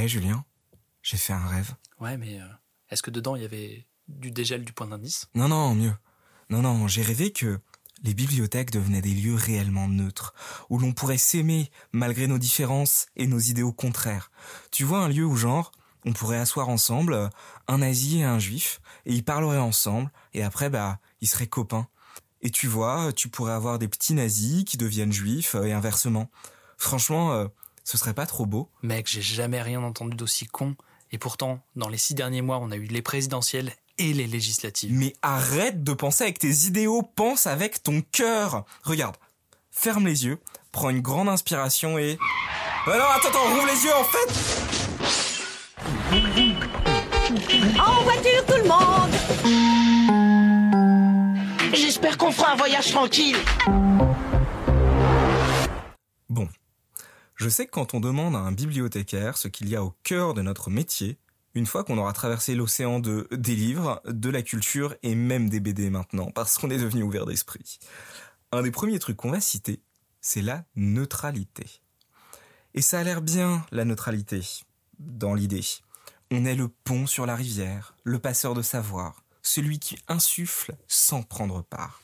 Hé Julien, j'ai fait un rêve. Ouais, mais euh, est-ce que dedans il y avait du dégel du point d'indice? Non, non, mieux. Non, non, j'ai rêvé que les bibliothèques devenaient des lieux réellement neutres, où l'on pourrait s'aimer malgré nos différences et nos idéaux contraires. Tu vois un lieu où genre, on pourrait asseoir ensemble, euh, un nazi et un juif, et ils parleraient ensemble, et après, bah, ils seraient copains. Et tu vois, tu pourrais avoir des petits nazis qui deviennent juifs, euh, et inversement. Franchement, ce serait pas trop beau Mec, j'ai jamais rien entendu d'aussi con. Et pourtant, dans les six derniers mois, on a eu les présidentielles et les législatives. Mais arrête de penser avec tes idéaux, pense avec ton cœur. Regarde, ferme les yeux, prends une grande inspiration et... Ah non, attends, attends, rouvre les yeux en fait En voiture, tout le monde J'espère qu'on fera un voyage tranquille. Je sais que quand on demande à un bibliothécaire ce qu'il y a au cœur de notre métier, une fois qu'on aura traversé l'océan de des livres, de la culture et même des BD maintenant, parce qu'on est devenu ouvert d'esprit, un des premiers trucs qu'on va citer, c'est la neutralité. Et ça a l'air bien, la neutralité, dans l'idée. On est le pont sur la rivière, le passeur de savoir, celui qui insuffle sans prendre part.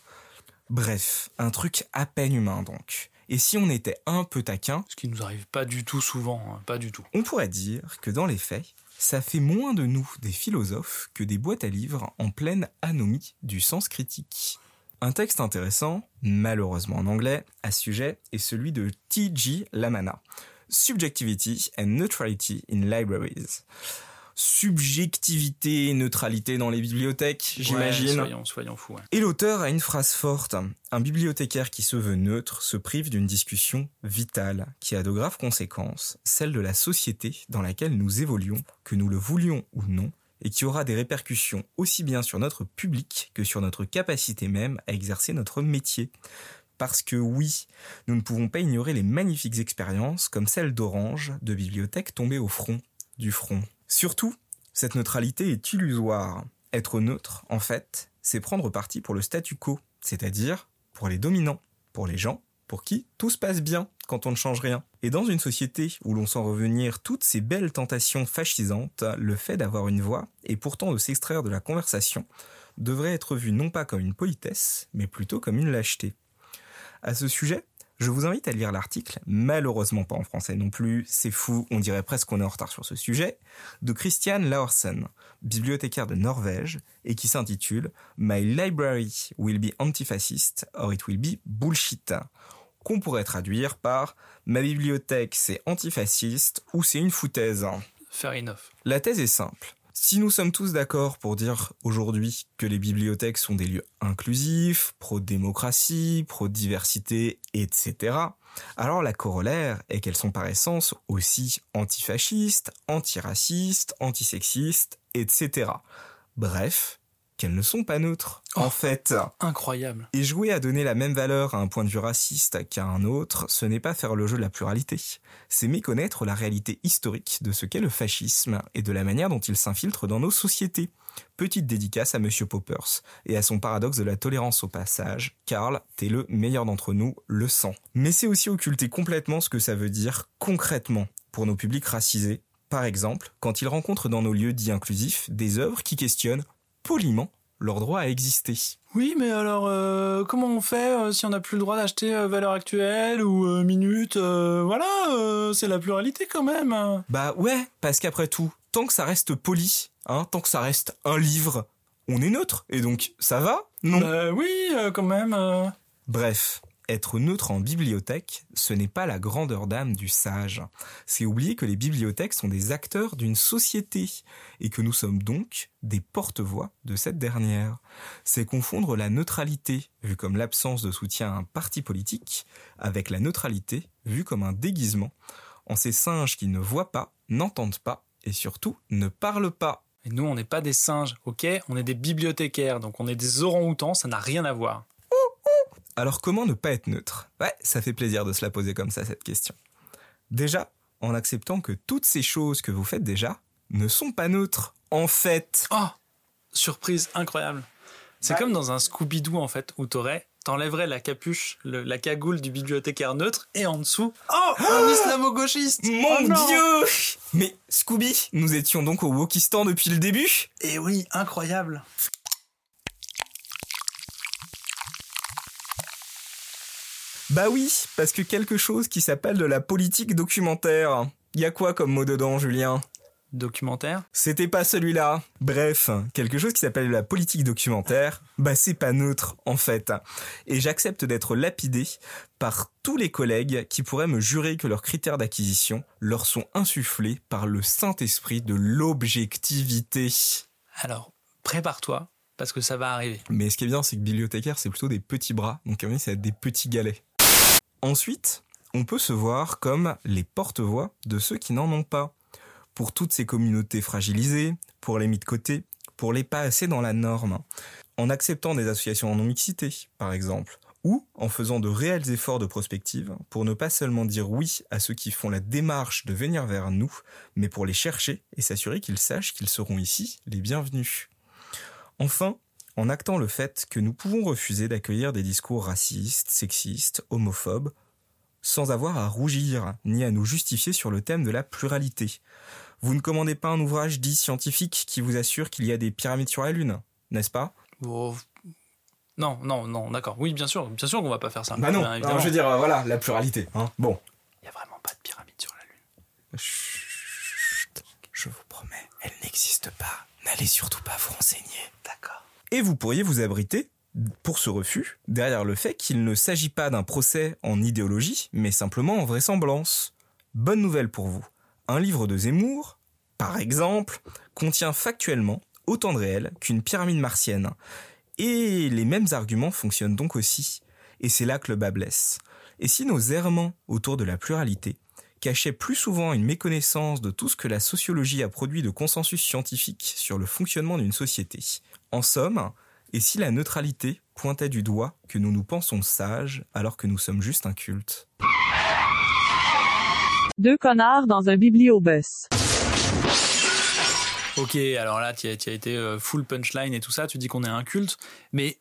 Bref, un truc à peine humain donc. Et si on était un peu taquin, Ce qui nous arrive pas du tout souvent, hein, pas du tout. on pourrait dire que dans les faits, ça fait moins de nous des philosophes que des boîtes à livres en pleine anomie du sens critique. Un texte intéressant, malheureusement en anglais, à ce sujet est celui de T.G. Lamana, Subjectivity and Neutrality in Libraries. Subjectivité et neutralité dans les bibliothèques, j'imagine. Ouais, soyons, soyons fous. ouais. Et l'auteur a une phrase forte. Un bibliothécaire qui se veut neutre se prive d'une discussion vitale qui a de graves conséquences, celle de la société dans laquelle nous évoluons, que nous le voulions ou non, et qui aura des répercussions aussi bien sur notre public que sur notre capacité même à exercer notre métier. Parce que oui, nous ne pouvons pas ignorer les magnifiques expériences comme celle d'Orange, de bibliothèques tombées au front, du front. Surtout, cette neutralité est illusoire. Être neutre, en fait, c'est prendre parti pour le statu quo, c'est-à-dire pour les dominants, pour les gens pour qui tout se passe bien quand on ne change rien. Et dans une société où l'on sent revenir toutes ces belles tentations fascisantes, le fait d'avoir une voix et pourtant de s'extraire de la conversation devrait être vu non pas comme une politesse, mais plutôt comme une lâcheté. À ce sujet, je vous invite à lire l'article, malheureusement pas en français non plus, c'est fou, on dirait presque qu'on est en retard sur ce sujet, de Christian Laursen, bibliothécaire de Norvège, et qui s'intitule My library will be antifascist or it will be bullshit, qu'on pourrait traduire par Ma bibliothèque c'est antifasciste ou c'est une foutaise. Fair enough. La thèse est simple. Si nous sommes tous d'accord pour dire aujourd'hui que les bibliothèques sont des lieux inclusifs, pro-démocratie, pro-diversité, etc., alors la corollaire est qu'elles sont par essence aussi antifascistes, antiracistes, antisexistes, etc. Bref, qu'elles ne sont pas neutres, en Oh. fait. Incroyable. Et jouer à donner la même valeur à un point de vue raciste qu'à un autre, ce n'est pas faire le jeu de la pluralité. C'est méconnaître la réalité historique de ce qu'est le fascisme et de la manière dont il s'infiltre dans nos sociétés. Petite dédicace à Monsieur Poppers et à son paradoxe de la tolérance au passage. Karl, t'es le meilleur d'entre nous, le sang. Mais c'est aussi occulter complètement ce que ça veut dire concrètement pour nos publics racisés. Par exemple, quand ils rencontrent dans nos lieux dits inclusifs des œuvres qui questionnent poliment leur droit à exister. Oui, mais alors, euh, comment on fait euh, si on n'a plus le droit d'acheter euh, Valeur Actuelle ou Minute Voilà, c'est la pluralité quand même. Bah ouais, parce qu'après tout, tant que ça reste poli, hein, tant que ça reste un livre, on est neutre, et donc ça va? Non. Bah oui, quand même. Bref, être neutre en bibliothèque, ce n'est pas la grandeur d'âme du sage. C'est oublier que les bibliothèques sont des acteurs d'une société, et que nous sommes donc des porte-voix de cette dernière. C'est confondre la neutralité, vue comme l'absence de soutien à un parti politique, avec la neutralité, vue comme un déguisement, en ces singes qui ne voient pas, n'entendent pas, et surtout ne parlent pas. Et nous, on n'est pas des singes, ok? On est des bibliothécaires, donc on est des orang-outans, ça n'a rien à voir. Alors comment ne pas être neutre? Ouais, ça fait plaisir de se la poser comme ça, cette question. Déjà, en acceptant que toutes ces choses que vous faites déjà ne sont pas neutres, en fait. Oh Surprise incroyable. C'est comme dans un Scooby-Doo, en fait, où t'aurais, t'enlèverais la capuche, le- la cagoule du bibliothécaire neutre, et en dessous, oh Un islamo-gauchiste Mon Oh Dieu Mais Scooby, nous étions donc au Wokistan depuis le début? Et oui, incroyable. Bah oui, parce que quelque chose qui s'appelle de la politique documentaire. Y a quoi comme mot dedans, Julien? Documentaire? C'était pas celui-là. Bref, quelque chose qui s'appelle la politique documentaire, bah c'est pas neutre en fait. Et j'accepte d'être lapidé par tous les collègues qui pourraient me jurer que leurs critères d'acquisition leur sont insufflés par le Saint-Esprit de l'objectivité. Alors, prépare-toi, parce que ça va arriver. Mais ce qui est bien, c'est que bibliothécaire, c'est plutôt des petits bras, donc à mon avis, ça va être des petits galets. Ensuite, on peut se voir comme les porte-voix de ceux qui n'en ont pas pour toutes ces communautés fragilisées, pour les mis de côté, pour les pas assez dans la norme, en acceptant des associations en non-mixité, par exemple, ou en faisant de réels efforts de prospective pour ne pas seulement dire oui à ceux qui font la démarche de venir vers nous, mais pour les chercher et s'assurer qu'ils sachent qu'ils seront ici les bienvenus. Enfin, en actant le fait que nous pouvons refuser d'accueillir des discours racistes, sexistes, homophobes, sans avoir à rougir ni à nous justifier sur le thème de la pluralité. Vous ne commandez pas un ouvrage dit scientifique qui vous assure qu'il y a des pyramides sur la Lune, n'est-ce pas? Oh, Non, non, non, d'accord. Oui, bien sûr, bien sûr qu'on va pas faire ça. Bah non, Bien non, évidemment. je veux dire, euh, voilà, la pluralité. Hein. Bon. Il y a vraiment pas de pyramide sur la Lune. Chut, je vous promets, elle n'existe pas. N'allez surtout pas vous renseigner. D'accord. Et vous pourriez vous abriter, pour ce refus, derrière le fait qu'il ne s'agit pas d'un procès en idéologie, mais simplement en vraisemblance. Bonne nouvelle pour vous. Un livre de Zemmour, par exemple, contient factuellement autant de réel qu'une pyramide martienne. Et les mêmes arguments fonctionnent donc aussi. Et c'est là que le bas blesse. Et si nos errements autour de la pluralité cachaient plus souvent une méconnaissance de tout ce que la sociologie a produit de consensus scientifique sur le fonctionnement d'une société En somme, et si la neutralité pointait du doigt que nous nous pensons sages alors que nous sommes juste un culte? Deux connards dans un bibliobus. Ok, alors là, tu as, tu as été euh, full punchline et tout ça, tu dis qu'on est un culte, mais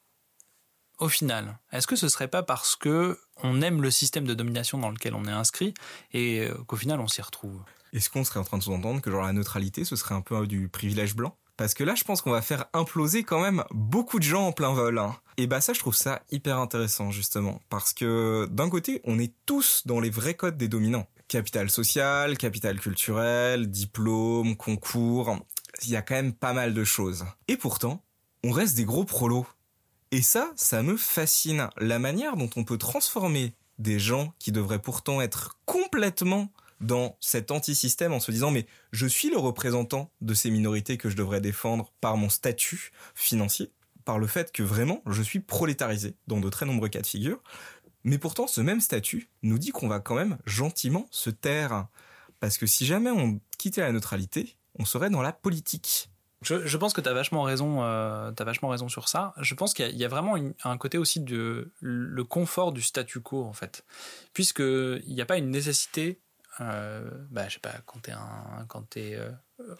au final, est-ce que ce serait pas parce que on aime le système de domination dans lequel on est inscrit et euh, qu'au final on s'y retrouve? Est-ce qu'on serait en train de sous-entendre que genre la neutralité ce serait un peu du privilège blanc? Parce que là je pense qu'on va faire imploser quand même beaucoup de gens en plein vol. hein. Et bah ça je trouve ça hyper intéressant justement. Parce que d'un côté on est tous dans les vrais codes des dominants. Capital social, capital culturel, diplôme, concours, il y a quand même pas mal de choses. Et pourtant, on reste des gros prolos. Et ça, ça me fascine. La manière dont on peut transformer des gens qui devraient pourtant être complètement dans cet anti-système en se disant mais je suis le représentant de ces minorités que je devrais défendre par mon statut financier, par le fait que vraiment je suis prolétarisé dans de très nombreux cas de figure. Mais pourtant ce même statut nous dit qu'on va quand même gentiment se taire. Parce que si jamais on quittait la neutralité, on serait dans la politique. Je, pense que tu as vachement raison. Euh, vachement raison sur ça. Je pense qu'il y, a- vraiment un côté aussi de le confort du statu quo en fait, puisque il n'y a pas une nécessité. Euh, bah, je sais pas quand t'es un euh,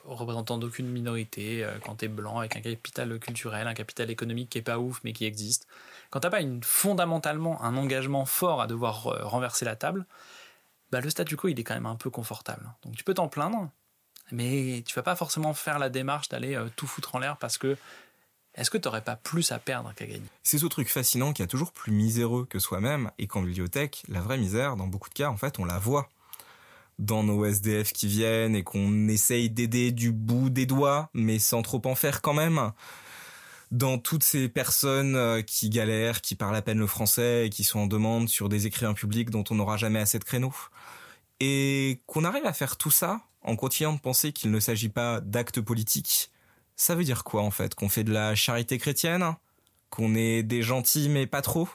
représentant d'aucune minorité, euh, quand t'es blanc avec un capital culturel, un capital économique qui est pas ouf mais qui existe. Quand t'as pas fondamentalement un engagement fort à devoir euh, renverser la table, bah, le statu quo il est quand même un peu confortable. Donc tu peux t'en plaindre, mais tu vas pas forcément faire la démarche d'aller euh, tout foutre en l'air parce que est-ce que tu n'aurais pas plus à perdre qu'à gagner? C'est ce truc fascinant qui a toujours plus miséreux que soi-même et qu'en bibliothèque, la vraie misère, dans beaucoup de cas, en fait, on la voit. Dans nos SDF qui viennent et qu'on essaye d'aider du bout des doigts, mais sans trop en faire quand même. Dans toutes ces personnes euh, qui galèrent, qui parlent à peine le français et qui sont en demande sur des écrivains publics dont on n'aura jamais assez de créneaux. Et qu'on arrive à faire tout ça en continuant de penser qu'il ne s'agit pas d'actes politiques. Ça veut dire quoi en fait? Qu'on fait de la charité chrétienne? Qu'on est des gentils mais pas trop?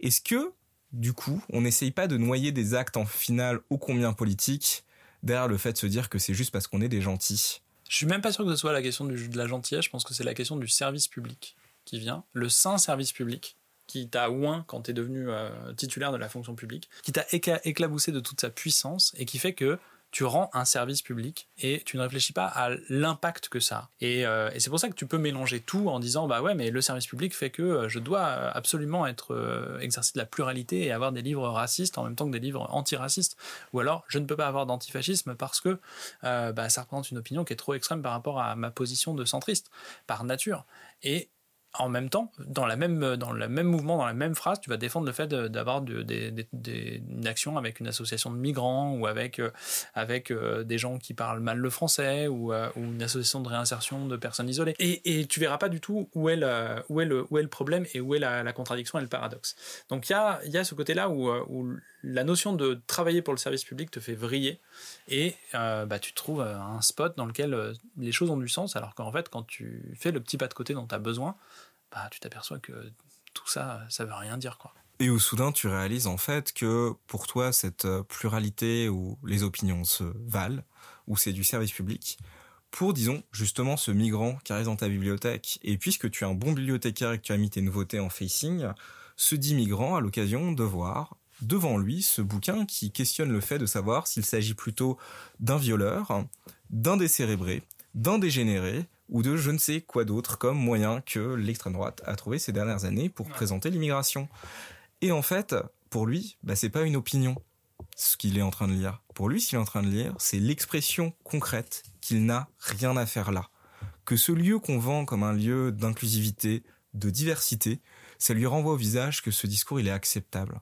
Est-ce que, du coup, on n'essaye pas de noyer des actes en finale ô combien politiques derrière le fait de se dire que c'est juste parce qu'on est des gentils? Je suis même pas sûr que ce soit la question de la gentillesse, je pense que c'est la question du service public qui vient, le saint service public qui t'a ouin quand tu es devenu euh, titulaire de la fonction publique, qui t'a éclaboussé de toute sa puissance et qui fait que tu rends un service public et tu ne réfléchis pas à l'impact que ça a. Et, euh, c'est pour ça que tu peux mélanger tout en disant bah ouais mais le service public fait que euh, je dois absolument être euh, exercer de la pluralité et avoir des livres racistes en même temps que des livres antiracistes. Ou alors je ne peux pas avoir d'antifascisme parce que bah, ça représente une opinion qui est trop extrême par rapport à ma position de centriste par nature. Et en même temps, dans, la même, dans le même mouvement, dans la même phrase, tu vas défendre le fait d'avoir de, une action avec une association de migrants ou avec, euh, avec euh, des gens qui parlent mal le français ou, euh, ou, une association de réinsertion de personnes isolées. Et, et tu verras pas du tout où est le, où est le, où est le problème et où est la, contradiction et le paradoxe. Donc il y a, y a ce côté-là où la notion de travailler pour le service public te fait vriller et bah, tu trouves un spot dans lequel les choses ont du sens alors qu'en fait quand tu fais le petit pas de côté dont tu as besoin, bah, tu t'aperçois que tout ça, ça veut rien dire, quoi. Et au soudain, tu réalises en fait que pour toi, cette euh, pluralité où les opinions se valent, où c'est du service public, pour, disons, justement ce migrant qui arrive dans ta bibliothèque, et puisque tu es un bon bibliothécaire et que tu as mis tes nouveautés en facing, ce dit migrant a l'occasion de voir devant lui ce bouquin qui questionne le fait de savoir s'il s'agit plutôt d'un violeur, d'un décérébré, d'un dégénéré, ou de je ne sais quoi d'autre comme moyen que l'extrême droite a trouvé ces dernières années pour présenter l'immigration. Et en fait, pour lui, bah, c'est pas une opinion ce qu'il est en train de lire. Pour lui, ce qu'il est en train de lire, c'est l'expression concrète qu'il n'a rien à faire là. Que ce lieu qu'on vend comme un lieu d'inclusivité, de diversité, ça lui renvoie au visage que ce discours, il est acceptable.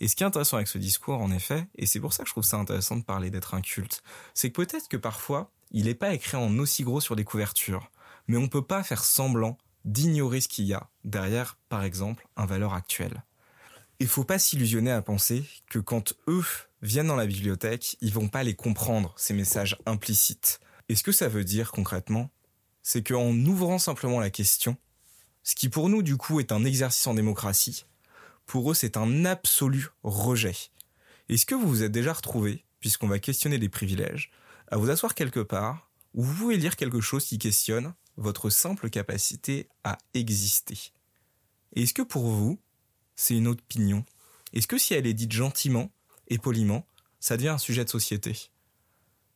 Et ce qui est intéressant avec ce discours, en effet, et c'est pour ça que je trouve ça intéressant de parler d'être un culte, c'est que peut-être que parfois, il n'est pas écrit en aussi gros sur des couvertures, mais on peut pas faire semblant d'ignorer ce qu'il y a derrière, par exemple, un valeur actuel. Il faut pas s'illusionner à penser que quand eux viennent dans la bibliothèque, ils vont pas les comprendre, ces messages implicites. Et ce que ça veut dire concrètement, c'est qu'en ouvrant simplement la question, ce qui pour nous du coup est un exercice en démocratie, pour eux c'est un absolu rejet. Est-ce que vous vous êtes déjà retrouvé, puisqu'on va questionner des privilèges, à vous asseoir quelque part où vous pouvez lire quelque chose qui questionne votre simple capacité à exister? est-ce que pour vous, c'est une opinion? Est-ce que si elle est dite gentiment et poliment, ça devient un sujet de société?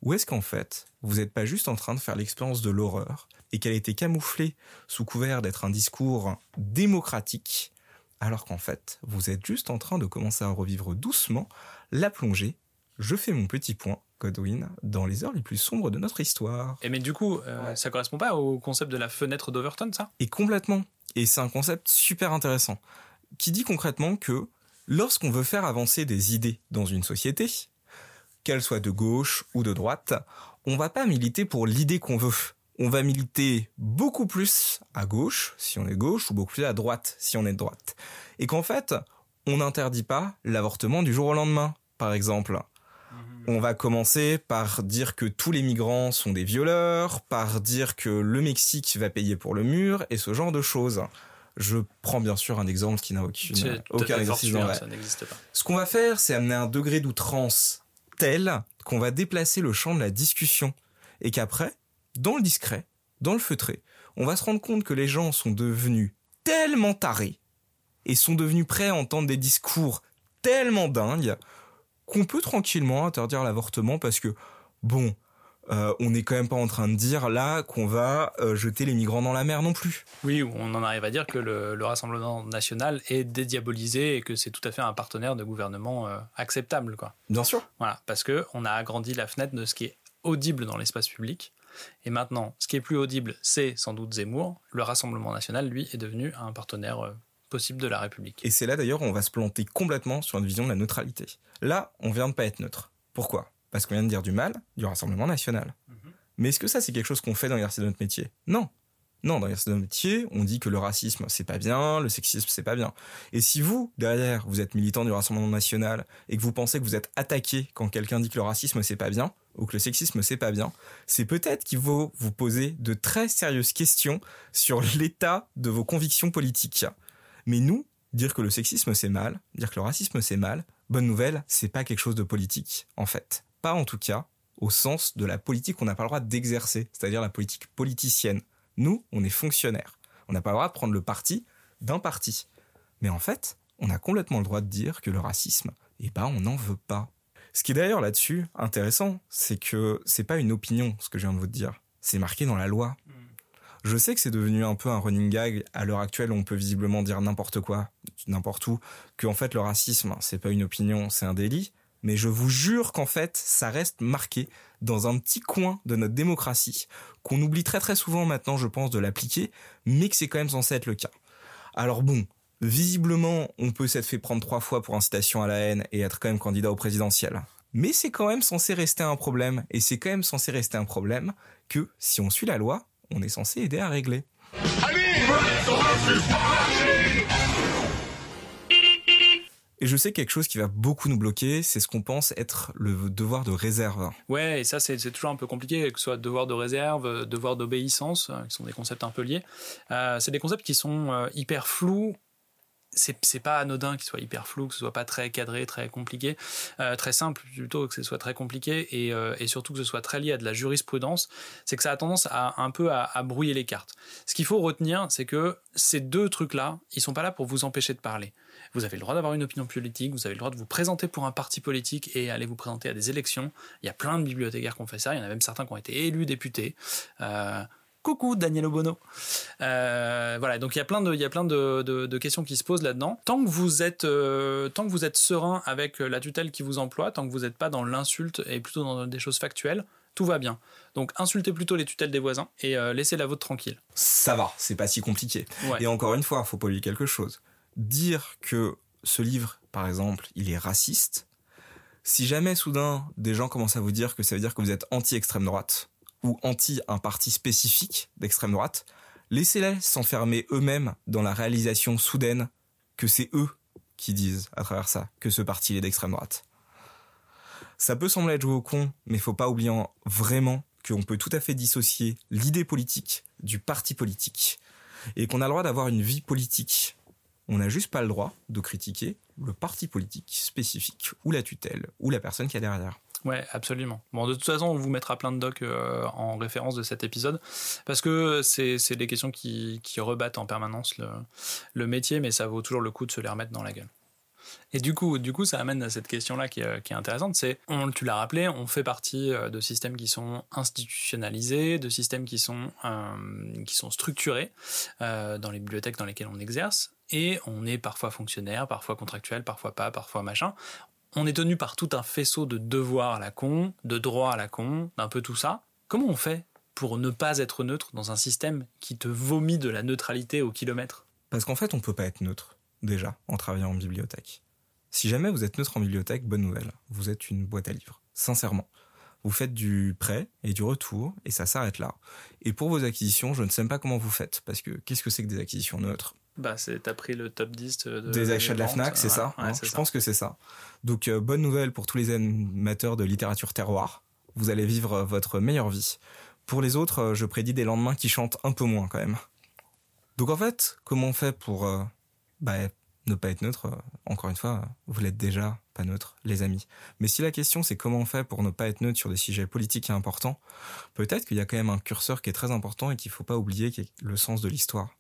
Ou est-ce qu'en fait, vous n'êtes pas juste en train de faire l'expérience de l'horreur et qu'elle a été camouflée sous couvert d'être un discours démocratique, alors qu'en fait, vous êtes juste en train de commencer à revivre doucement la plongée Je fais mon petit point Godwin dans les heures les plus sombres de notre histoire. Et mais du coup, euh, ça correspond pas au concept de la fenêtre d'Overton, ça? Et complètement. Et c'est un concept super intéressant qui dit concrètement que lorsqu'on veut faire avancer des idées dans une société, qu'elles soient de gauche ou de droite, on va pas militer pour l'idée qu'on veut. On va militer beaucoup plus à gauche si on est gauche ou beaucoup plus à droite si on est de droite. Et qu'en fait, on n'interdit pas l'avortement du jour au lendemain, par exemple on va commencer par dire que tous les migrants sont des violeurs, par dire que le Mexique va payer pour le mur et ce genre de choses. Je prends bien sûr un exemple qui n'a aucune, aucun exercice dans ça n'existe pas. Ce qu'on va faire, c'est amener un degré d'outrance tel qu'on va déplacer le champ de la discussion et qu'après, dans le discret, dans le feutré, on va se rendre compte que les gens sont devenus tellement tarés et sont devenus prêts à entendre des discours tellement dingues qu'on peut tranquillement interdire l'avortement parce que, bon, euh, on n'est quand même pas en train de dire là qu'on va euh, jeter les migrants dans la mer non plus. Oui, on en arrive à dire que le, Rassemblement national est dédiabolisé et que c'est tout à fait un partenaire de gouvernement euh, acceptable, quoi. Bien sûr. Voilà, parce que on a agrandi la fenêtre de ce qui est audible dans l'espace public. Et maintenant, ce qui est plus audible, c'est sans doute Zemmour. Le Rassemblement national, lui, est devenu un partenaire possible de la République. Et c'est là d'ailleurs où on va se planter complètement sur une vision de la neutralité. Là, on vient de pas être neutre. Pourquoi? Parce qu'on vient de dire du mal du Rassemblement national. Mhm. Mais est-ce que ça, c'est quelque chose qu'on fait dans l'exercice de notre métier? Non. Non, dans l'exercice de notre métier, on dit que le racisme, c'est pas bien, le sexisme, c'est pas bien. Et si vous, derrière, vous êtes militant du Rassemblement national et que vous pensez que vous êtes attaqué quand quelqu'un dit que le racisme, c'est pas bien, ou que le sexisme, c'est pas bien, c'est peut-être qu'il faut vous poser de très sérieuses questions sur l'état de vos convictions politiques. Mais nous, dire que le sexisme c'est mal, dire que le racisme c'est mal, bonne nouvelle, c'est pas quelque chose de politique, en fait. Pas en tout cas au sens de la politique qu'on n'a pas le droit d'exercer, c'est-à-dire la politique politicienne. Nous, on est fonctionnaires. On n'a pas le droit de prendre le parti d'un parti. Mais en fait, on a complètement le droit de dire que le racisme, eh ben, on n'en veut pas. Ce qui est d'ailleurs là-dessus intéressant, c'est que c'est pas une opinion, ce que je viens de vous dire. C'est marqué dans la loi. Je sais que c'est devenu un peu un running gag à l'heure actuelle. On peut visiblement dire n'importe quoi, n'importe où, que en fait le racisme c'est pas une opinion, c'est un délit. Mais je vous jure qu'en fait ça reste marqué dans un petit coin de notre démocratie qu'on oublie très très souvent maintenant, je pense, de l'appliquer, mais que c'est quand même censé être le cas. Alors bon, visiblement, on peut s'être fait prendre trois fois pour incitation à la haine et être quand même candidat au présidentiel. Mais c'est quand même censé rester un problème, et c'est quand même censé rester un problème que, si on suit la loi, on est censé aider à régler. Je sais quelque chose qui va beaucoup nous bloquer, c'est ce qu'on pense être le devoir de réserve. Ouais, et ça c'est toujours un peu compliqué, que ce soit devoir de réserve, devoir d'obéissance, euh, qui sont des concepts un peu liés. Euh, c'est des concepts qui sont euh, hyper flous c'est pas anodin qu'il soit hyper flou, que ce soit pas très cadré, très compliqué, euh, très simple plutôt que ce soit très compliqué et, surtout que ce soit très lié à de la jurisprudence, c'est que ça a tendance à un peu à, à brouiller les cartes. Ce qu'il faut retenir, c'est que ces deux trucs-là, ils sont pas là pour vous empêcher de parler. Vous avez le droit d'avoir une opinion politique, vous avez le droit de vous présenter pour un parti politique et aller vous présenter à des élections. Il y a plein de bibliothécaires qui ont fait ça, il y en a même certains qui ont été élus députés. Euh, Coucou Daniel Obono. Euh, voilà, donc il y a plein de, il y a plein de, de, questions qui se posent là-dedans. Tant que vous êtes, euh, tant que vous êtes serein avec la tutelle qui vous emploie, tant que vous n'êtes pas dans l'insulte et plutôt dans des choses factuelles, tout va bien. Donc insultez plutôt les tutelles des voisins et euh, laissez la vôtre tranquille. Ça va, c'est pas si compliqué. Et encore une fois, faut pas oublier quelque chose. Dire que ce livre, par exemple, il est raciste. Si jamais soudain des gens commencent à vous dire que ça veut dire que vous êtes anti-extrême droite, ou anti un parti spécifique d'extrême droite, laissez-les s'enfermer eux-mêmes dans la réalisation soudaine que c'est eux qui disent à travers ça que ce parti est d'extrême droite. Ça peut sembler être joué au con, mais faut pas oublier vraiment qu'on peut tout à fait dissocier l'idée politique du parti politique et qu'on a le droit d'avoir une vie politique. On n'a juste pas le droit de critiquer le parti politique spécifique ou la tutelle ou la personne qui est derrière. Ouais, absolument. Bon, de toute façon, on vous mettra plein de docs euh, en référence de cet épisode parce que c'est des questions qui, qui, rebattent en permanence le, le, métier, mais ça vaut toujours le coup de se les remettre dans la gueule. Et du coup, du coup, ça amène à cette question-là qui, qui, est intéressante. C'est, tu l'as rappelé, on fait partie euh, de systèmes qui sont institutionnalisés, de systèmes qui sont euh, qui sont structurés euh, dans les bibliothèques dans lesquelles on exerce, et on est parfois fonctionnaire, parfois contractuel, parfois pas, parfois machin on est tenu par tout un faisceau de devoirs à la con, de droits à la con, d'un peu tout ça. Comment on fait pour ne pas être neutre dans un système qui te vomit de la neutralité au kilomètre? Parce qu'en fait, on ne peut pas être neutre, déjà, en travaillant en bibliothèque. Si jamais vous êtes neutre en bibliothèque, bonne nouvelle, vous êtes une boîte à livres, sincèrement. Vous faites du prêt et du retour, et ça s'arrête là. Et pour vos acquisitions, je ne sais pas comment vous faites, parce que qu'est-ce que c'est que des acquisitions neutres? Bah, t'as pris le top 10 des achats de la Fnac, c'est ça hein Je pense que c'est ça. Donc, euh, bonne nouvelle pour tous les amateurs de littérature terroir. Vous allez vivre euh, votre meilleure vie. Pour les autres, euh, je prédis des lendemains qui chantent un peu moins quand même. Donc en fait, comment on fait pour bah, ne pas être neutre Encore une fois, vous l'êtes déjà pas neutre, les amis. Mais si la question c'est comment on fait pour ne pas être neutre sur des sujets politiques et importants, peut-être qu'il y a quand même un curseur qui est très important et qu'il faut pas oublier, qui est le sens de l'histoire.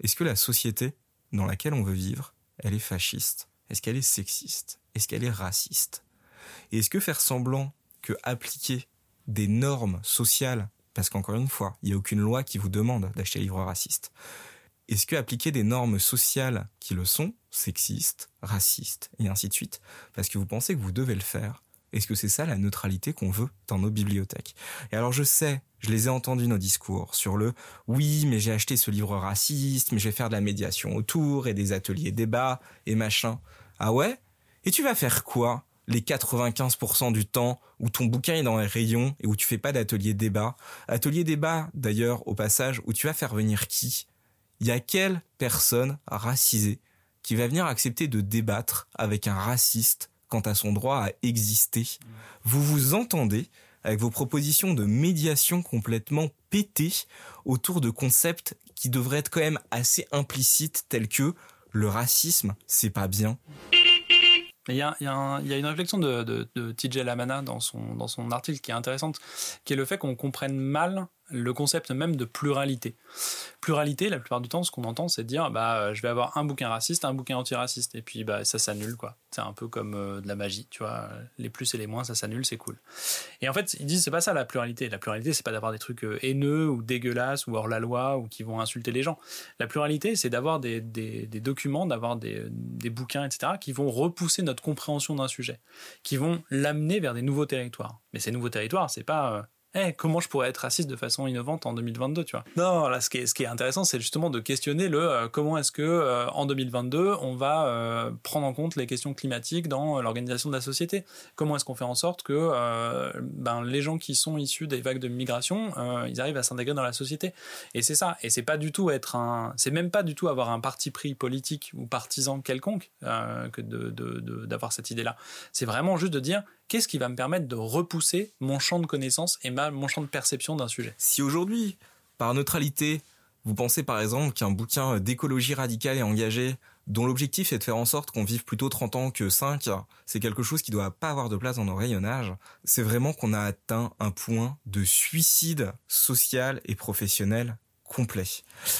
Est-ce que la société dans laquelle on veut vivre, elle est fasciste? Est-ce qu'elle est sexiste? Est-ce qu'elle est raciste? Et est-ce que faire semblant que appliquer des normes sociales, parce qu'encore une fois, il n'y a aucune loi qui vous demande d'acheter un livre raciste, est-ce que appliquer des normes sociales qui le sont, sexistes, racistes, et ainsi de suite, parce que vous pensez que vous devez le faire, est-ce que c'est ça la neutralité qu'on veut dans nos bibliothèques? Et alors je sais, je les ai entendus nos discours sur le oui, mais j'ai acheté ce livre raciste, mais je vais faire de la médiation autour et des ateliers débats et machin. Ah ouais? Et tu vas faire quoi les 95% du temps où ton bouquin est dans les rayons et où tu fais pas d'atelier débat Atelier débat d'ailleurs au passage où tu vas faire venir qui? Il y a quelle personne racisée qui va venir accepter de débattre avec un raciste quant à son droit à exister. Vous vous entendez avec vos propositions de médiation complètement pétées autour de concepts qui devraient être quand même assez implicites tels que le racisme, c'est pas bien. Il y, a, une réflexion de, de, TJ Lamana dans son, dans son article qui est intéressante, qui est le fait qu'on comprenne mal le concept même de pluralité. Pluralité, la plupart du temps, ce qu'on entend, c'est dire bah, euh, je vais avoir un bouquin raciste, un bouquin antiraciste, et puis bah, ça s'annule. quoi. C'est un peu comme euh, de la magie, tu vois. Les plus et les moins, ça s'annule, c'est cool. Et en fait, ils disent c'est pas ça la pluralité. La pluralité, c'est pas d'avoir des trucs euh, haineux ou dégueulasses ou hors la loi ou qui vont insulter les gens. La pluralité, c'est d'avoir des, des, des, documents, d'avoir des, des bouquins, etc., qui vont repousser notre compréhension d'un sujet, qui vont l'amener vers des nouveaux territoires. Mais ces nouveaux territoires, c'est pas eh, comment je pourrais être raciste de façon innovante en 2022, tu vois? Non, là, ce qui est, intéressant, c'est justement de questionner le euh, comment est-ce que euh, en 2022 on va euh, prendre en compte les questions climatiques dans l'organisation de la société? Comment est-ce qu'on fait en sorte que ben, les gens qui sont issus des vagues de migration, ils arrivent à s'intégrer dans la société? Et c'est ça. Et c'est pas du tout être un, c'est même pas du tout avoir un parti pris politique ou partisan quelconque que de, d'avoir cette idée-là. C'est vraiment juste de dire qu'est-ce qui va me permettre de repousser mon champ de connaissances et ma, mon champ de perception d'un sujet? Si aujourd'hui, par neutralité, vous pensez par exemple qu'un bouquin d'écologie radicale et engagée, dont l'objectif est de faire en sorte qu'on vive plutôt 30 ans que 5, c'est quelque chose qui doit pas avoir de place dans nos rayonnages, c'est vraiment qu'on a atteint un point de suicide social et professionnel complet.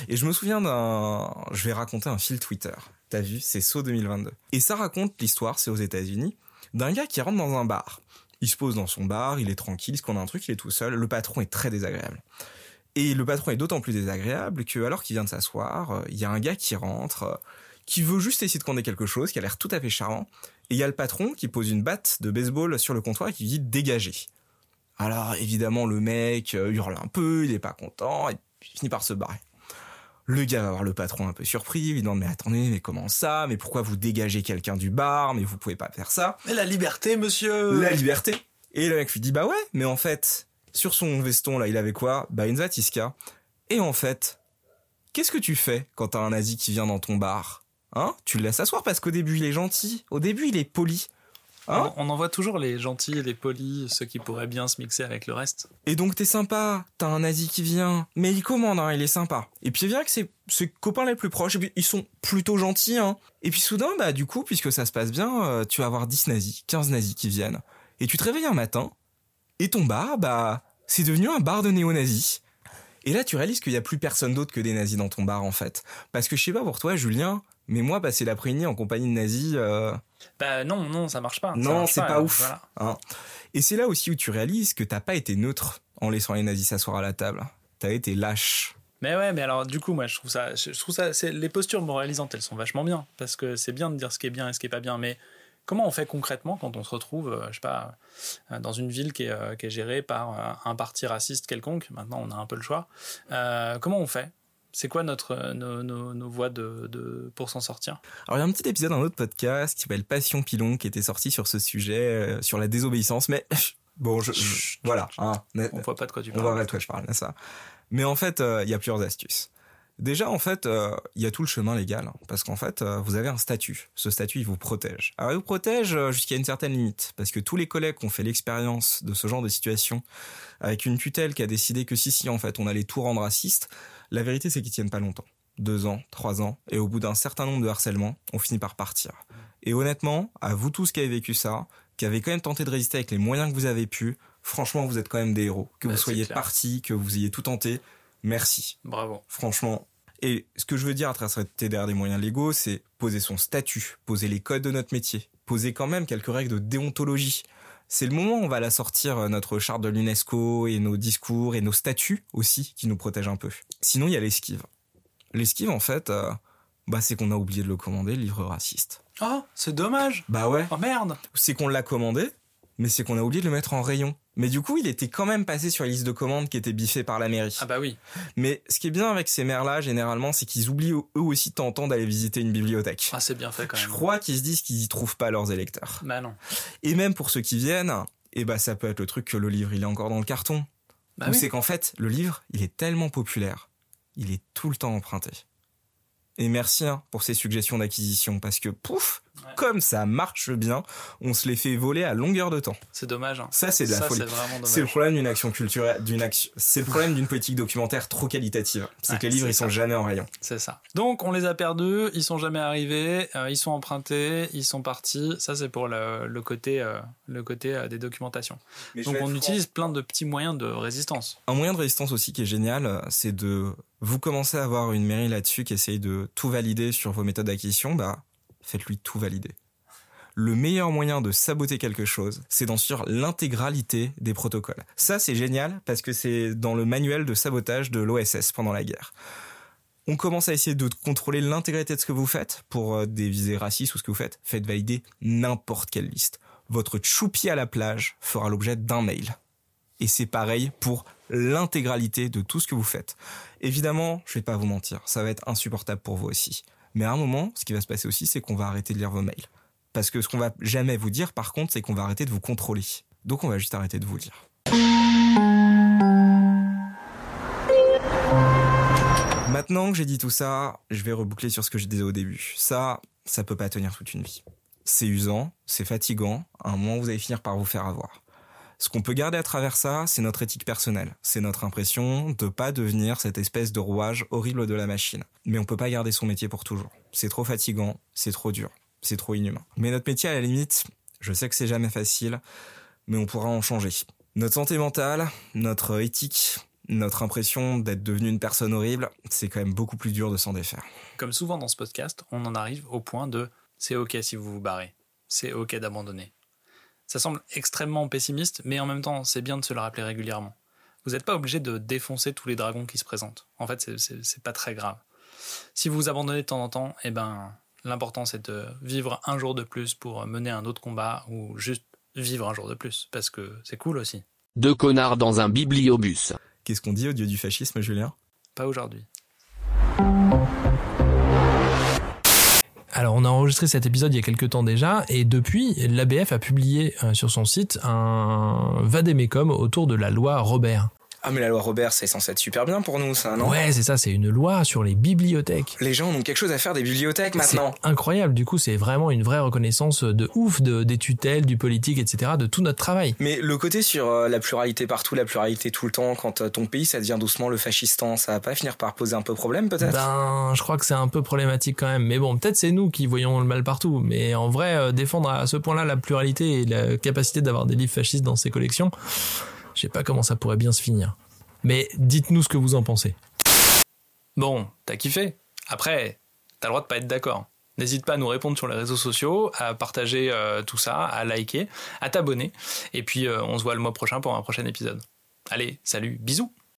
Et je me souviens d'un... Je vais raconter un fil Twitter. T'as vu, c'est saut 2022. Et ça raconte l'histoire, c'est aux États-Unis, d'un gars qui rentre dans un bar. Il se pose dans son bar, il est tranquille, il se un truc, il est tout seul. Le patron est très désagréable. Et le patron est d'autant plus désagréable que, alors qu'il vient de s'asseoir, euh, il y a un gars qui rentre, euh, qui veut juste essayer de commander quelque chose, qui a l'air tout à fait charmant. Et il y a le patron qui pose une batte de baseball sur le comptoir et qui dit dégager. Alors évidemment le mec euh, hurle un peu, il est pas content, et finit par se barrer. Le gars va voir le patron un peu surpris, il lui demande mais attendez, mais comment ça? Mais pourquoi vous dégagez quelqu'un du bar? Mais vous pouvez pas faire ça. Mais la liberté, monsieur! La liberté. Et le mec lui dit bah ouais, mais en fait, sur son veston là, il avait quoi? Bah une Zatiska. Et en fait, qu'est-ce que tu fais quand t'as un nazi qui vient dans ton bar? Hein? Tu le laisses asseoir parce qu'au début il est gentil, au début il est poli. Hein on, envoie toujours les gentils, les polis, ceux qui pourraient bien se mixer avec le reste. Et donc t'es sympa, t'as un nazi qui vient, mais il commande, hein, il est sympa. Et puis il vient que ses, ses copains les plus proches, et puis ils sont plutôt gentils. Hein. Et puis soudain, bah du coup, puisque ça se passe bien, euh, tu vas avoir 10 nazis, 15 nazis qui viennent. Et tu te réveilles un matin, et ton bar, bah c'est devenu un bar de néo-nazis. Et là, tu réalises qu'il n'y a plus personne d'autre que des nazis dans ton bar, en fait. Parce que je sais pas pour toi, Julien, mais moi, passer l'après-midi en compagnie de nazis. Euh, bah non, non, ça marche pas. Non, c'est pas, ouf. Hein. Et c'est là aussi où tu réalises que t'as pas été neutre en laissant les nazis s'asseoir à la table. T'as été lâche. Mais ouais, mais alors du coup, moi, je trouve ça, je trouve ça, c'est les postures moralisantes, elles sont vachement bien parce que c'est bien de dire ce qui est bien et ce qui est pas bien, mais comment on fait concrètement quand on se retrouve, euh, je sais pas, euh, dans une ville qui est, qui est gérée par un parti raciste quelconque? Maintenant, on a un peu le choix. comment on fait c'est quoi notre, euh, nos, nos, voies de, de pour s'en sortir? Alors il y a un petit épisode d'un autre podcast qui s'appelle Passion Pilon qui était sorti sur ce sujet, euh, sur la désobéissance, mais bon, je, voilà. Hein, on voit pas de quoi tu parles. On voit pas de quoi je parle, ça. Mais en fait, euh, il y a plusieurs astuces. Déjà, en fait, il y a tout le chemin légal, hein, parce qu'en fait, vous avez un statut. Ce statut, il vous protège. Alors, il vous protège jusqu'à une certaine limite, parce que tous les collègues qui ont fait l'expérience de ce genre de situation, avec une tutelle qui a décidé que si, si, en fait, on allait tout rendre raciste, la vérité, c'est qu'ils tiennent pas longtemps. Deux ans, trois ans, et au bout d'un certain nombre de harcèlements, on finit par partir. Et honnêtement, à vous tous qui avez vécu ça, qui avez quand même tenté de résister avec les moyens que vous avez pu, franchement, vous êtes quand même des héros. Que vous bah, soyez partis, que vous ayez tout tenté, merci. Bravo. Franchement. Et ce que je veux dire à travers cette derrière des moyens légaux, c'est poser son statut, poser les codes de notre métier, poser quand même quelques règles de déontologie c'est le moment où on va la sortir euh, notre charte de l'UNESCO et nos discours et nos statuts aussi qui nous protègent un peu. Sinon, il y a l'esquive. L'esquive, en fait, euh, bah, c'est qu'on a oublié de le commander, le livre raciste. Oh, c'est dommage. Bah ouais. Oh merde. C'est qu'on l'a commandé, mais c'est qu'on a oublié de le mettre en rayon. Mais du coup, il était quand même passé sur la liste de commandes qui était biffée par la mairie. Ah bah oui. Mais ce qui est bien avec ces maires-là, généralement, c'est qu'ils oublient eux aussi de temps d'aller visiter une bibliothèque. Ah, c'est bien fait quand même. Je crois qu'ils se disent qu'ils y trouvent pas leurs électeurs. Bah non. Et même pour ceux qui viennent, eh bah ça peut être le truc que le livre, il est encore dans le carton. Bah Ou c'est qu'en fait, le livre, il est tellement populaire, il est tout le temps emprunté. Et merci hein, pour ces suggestions d'acquisition, parce que pouf, comme ça marche bien, on se les fait voler à longueur de temps. C'est dommage. Hein. Ça, c'est de la Ça, folie. c'est le problème d'une action culturelle, d'une action, c'est le problème d'une politique documentaire trop qualitative. C'est Ouais, que les livres, ils sont jamais en rayon. C'est ça. Donc on les a perdus, ils sont jamais arrivés, euh, ils sont empruntés, ils sont partis. Ça c'est pour le, le côté, euh, le côté euh, des documentations. Donc on utilise plein de petits moyens de résistance. Un moyen de résistance aussi qui est génial, euh, c'est de vous commencez à avoir une mairie là-dessus qui essaye de tout valider sur vos méthodes d'acquisition, bah faites-lui tout valider. Le meilleur moyen de saboter quelque chose, c'est d'en suivre l'intégralité des protocoles. Ça, c'est génial parce que c'est dans le manuel de sabotage de l'OSS pendant la guerre. On commence à essayer de contrôler l'intégralité de ce que vous faites pour euh, des visées racistes ou ce que vous faites. Faites valider n'importe quelle liste. Votre choupi à la plage fera l'objet d'un mail. Et c'est pareil pour l'intégralité de tout ce que vous faites. Évidemment, je vais pas vous mentir, ça va être insupportable pour vous aussi. Mais à un moment, ce qui va se passer aussi, c'est qu'on va arrêter de lire vos mails. Parce que ce qu'on va jamais vous dire, par contre, c'est qu'on va arrêter de vous contrôler. Donc on va juste arrêter de vous le dire. Maintenant que j'ai dit tout ça, je vais reboucler sur ce que je disais au début. Ça, ça peut pas tenir toute une vie. C'est usant, c'est fatigant, à un moment vous allez finir par vous faire avoir. Ce qu'on peut garder à travers ça, c'est notre éthique personnelle. C'est notre impression de pas devenir cette espèce de rouage horrible de la machine. Mais on peut pas garder son métier pour toujours. C'est trop fatigant, c'est trop dur, c'est trop inhumain. Mais notre métier, à la limite, je sais que c'est jamais facile, mais on pourra en changer. Notre santé mentale, notre éthique, notre impression d'être devenu une personne horrible, c'est quand même beaucoup plus dur de s'en défaire. Comme souvent dans ce podcast, on en arrive au point de c'est ok si vous vous barrez, c'est ok d'abandonner. Ça semble extrêmement pessimiste, mais en même temps, c'est bien de se le rappeler régulièrement. Vous n'êtes pas obligé de défoncer tous les dragons qui se présentent. En fait, c'est- pas très grave. Si vous vous abandonnez de temps en temps, eh ben, l'important c'est de vivre un jour de plus pour mener un autre combat ou juste vivre un jour de plus, parce que c'est cool aussi. Deux connards dans un bibliobus. Qu'est-ce qu'on dit au dieu du fascisme, Julien? Pas aujourd'hui. Alors, on a enregistré cet épisode il y a quelques temps déjà, et depuis, l'ABF a publié euh, sur son site un vadémécum autour de la loi Robert. Ah mais la loi Robert, c'est censé être super bien pour nous, ça, non? Ouais, c'est ça, c'est une loi sur les bibliothèques. Les gens ont quelque chose à faire des bibliothèques maintenant. Incroyable, du coup, c'est vraiment une vraie reconnaissance de ouf de, des tutelles, du politique, etc., de tout notre travail. Mais le côté sur euh, la pluralité partout, la pluralité tout le temps, quand euh, ton pays ça devient doucement le fascistan, ça va pas finir par poser un peu problème peut-être? Ben, je crois que c'est un peu problématique quand même. Mais bon, peut-être c'est nous qui voyons le mal partout. Mais en vrai, euh, défendre à ce point-là la pluralité et la capacité d'avoir des livres fascistes dans ses collections, je sais pas comment ça pourrait bien se finir. Mais dites-nous ce que vous en pensez. Bon, t'as kiffé? Après, t'as le droit de pas être d'accord. N'hésite pas à nous répondre sur les réseaux sociaux, à partager euh, tout ça, à liker, à t'abonner. Et puis, euh, on se voit le mois prochain pour un prochain épisode. Allez, salut, bisous